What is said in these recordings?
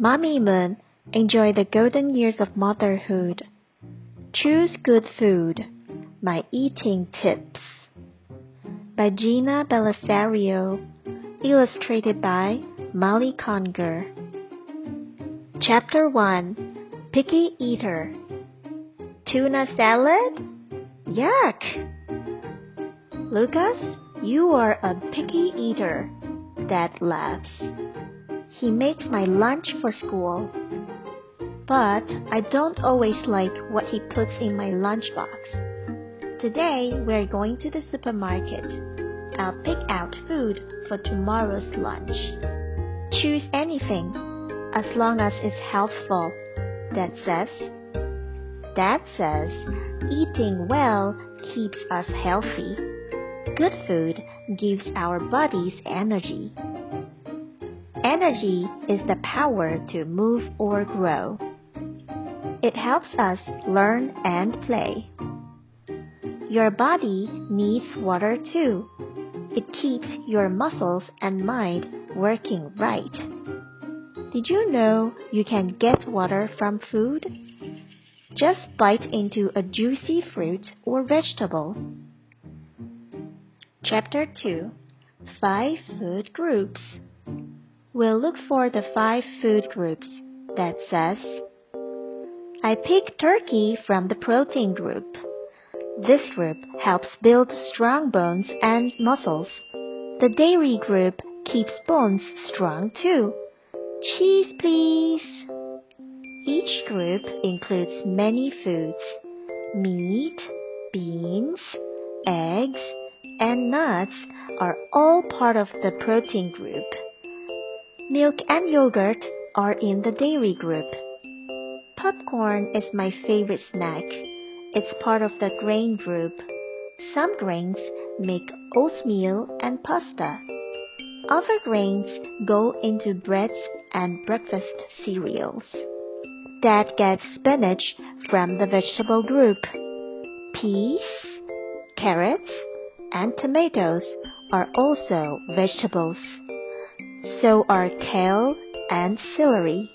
Mommy Moon, enjoy the golden years of motherhood. Choose good food. My eating tips. By Gina Bellisario. Illustrated by Molli Conger. Chapter 1 Picky Eater. Tuna salad? Yuck! Lucas, you are a picky eater. Dad laughs. He makes my lunch for school. But I don't always like what he puts in my lunchbox. Today we're going to the supermarket. I'll pick out food for tomorrow's lunch. Choose anything, as long as it's healthful, Dad says. Dad says eating well keeps us healthy. Good food gives our bodies energy. Energy is the power to move or grow. It helps us learn and play. Your body needs water too. It keeps your muscles and mind working right. Did you know you can get water from food? Just bite into a juicy fruit or vegetable. Chapter 2 Five Food Groups We'll look for the five food groups that says I pick turkey from the protein group. This group helps build strong bones and muscles. The dairy group keeps bones strong too. Cheese, please. Each group includes many foods meat, beans, eggs, and nuts are all part of the protein group. Milk and yogurt are in the dairy group. Popcorn is my favorite snack. It's part of the grain group. Some grains make oatmeal and pasta. Other grains go into breads and breakfast cereals. Dad gets spinach from the vegetable group. Peas, carrots, and tomatoes are also vegetables. So are kale and celery.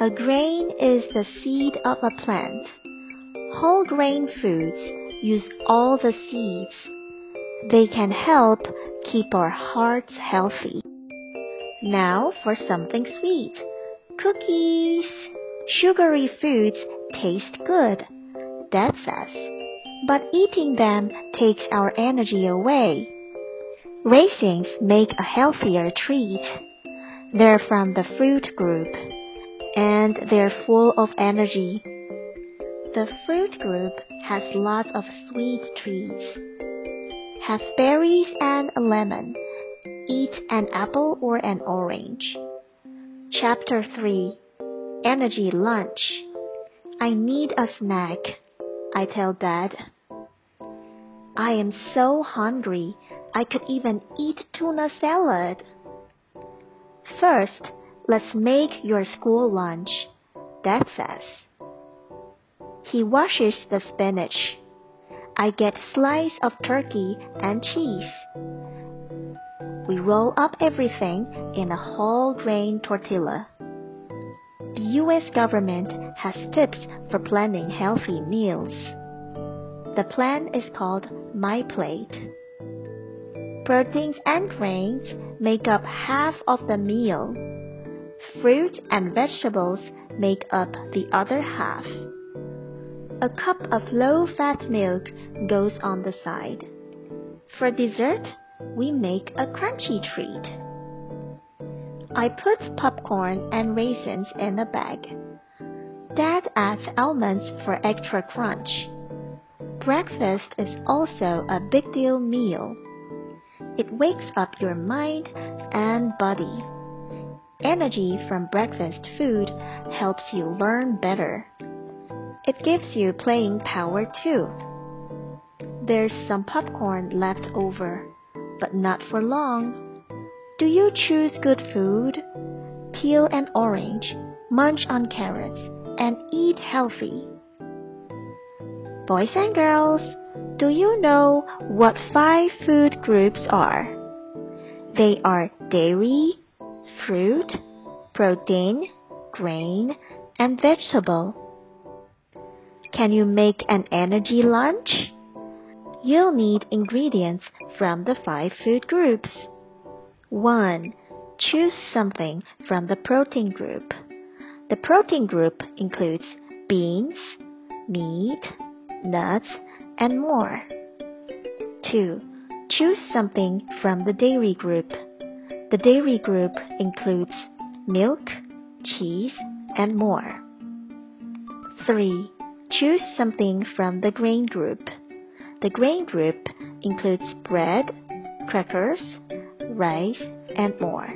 A grain is the seed of a plant. Whole grain foods use all the seeds. They can help keep our hearts healthy. Now for something sweet. Cookies. Sugary foods taste good, Dad says, but eating them takes our energy away. Raisins make a healthier treat. They're from the fruit group, and they're full of energy. The fruit group has lots of sweet treats. Have berries and a lemon. Eat an apple or an orange. Chapter 3 Energy Lunch. I need a snack, I tell Dad. I am so hungry, I could even eat tuna salad. First, let's make your school lunch, Dad says. He washes the spinach. I get slice of turkey and cheese. We roll up everything in a whole grain tortilla. The US government has tips for planning healthy meals. The plan is called My Plate. Proteins and grains make up half of the meal. Fruit and vegetables make up the other half. A cup of low fat milk goes on the side. For dessert, we make a crunchy treat. I put popcorn and raisins in a bag. Dad adds almonds for extra crunch. Breakfast is also a big deal meal. It wakes up your mind and body. Energy from breakfast food helps you learn better. It gives you playing power too. There's some popcorn left over, but not for long. Do you choose good food? Peel an orange, munch on carrots, and eat healthy. Boys and girls, do you know what five food groups are? They are dairy, fruit, protein, grain, and vegetable. Can you make an energy lunch? You'll need ingredients from the five food groups. 1. Choose something from the protein group. The protein group includes beans, meat, nuts, and more. 2. Choose something from the dairy group. The dairy group includes milk, cheese, and more. 3. Choose something from the grain group. The grain group includes bread, crackers, rice, and more.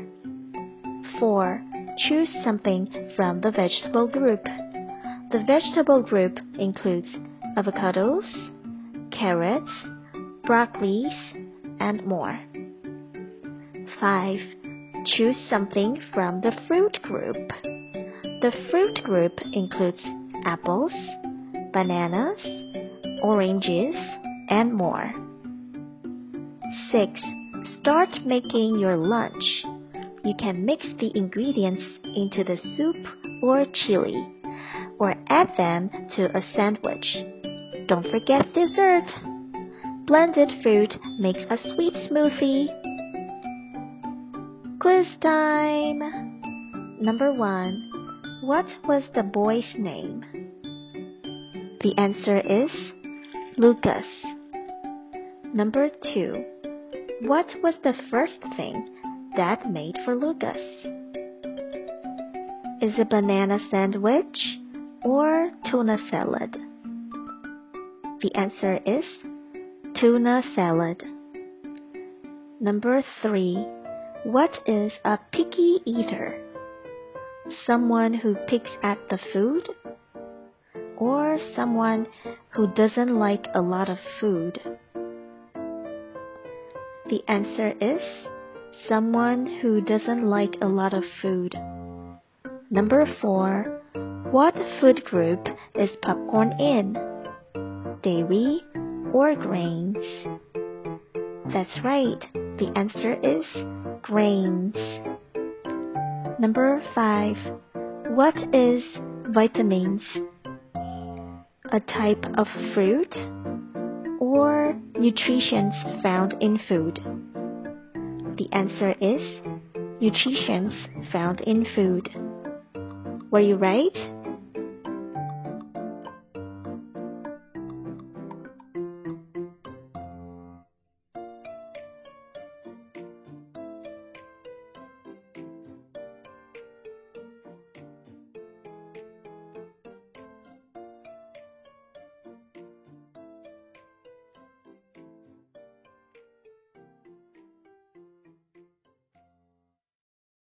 4. Choose something from the vegetable group. The vegetable group includes avocados, carrots, broccolis, and more. 5. Choose something from the fruit group. The fruit group includes apples, bananas, oranges, and more. 6. Start making your lunch. You can mix the ingredients into the soup or chili, or add them to a sandwich. Don't forget dessert. Blended fruit makes a sweet smoothie. Quiz time! Number 1. What was the boy's name? The answer is Lucas. Number 2. What was the first thing Dad made for Lucas? Is it banana sandwich or tuna salad? The answer is tuna salad. Number 3. What is a picky eater? Someone who picks at the food or someone who doesn't like a lot of food? The answer is someone who doesn't like a lot of food. Number 4. What food group is popcorn in? Dairy or grains? That's right. The answer is grains. Number 5. What is vitamins? a type of fruit, or nutrients found in food? The answer is nutrients found in food. Were you right?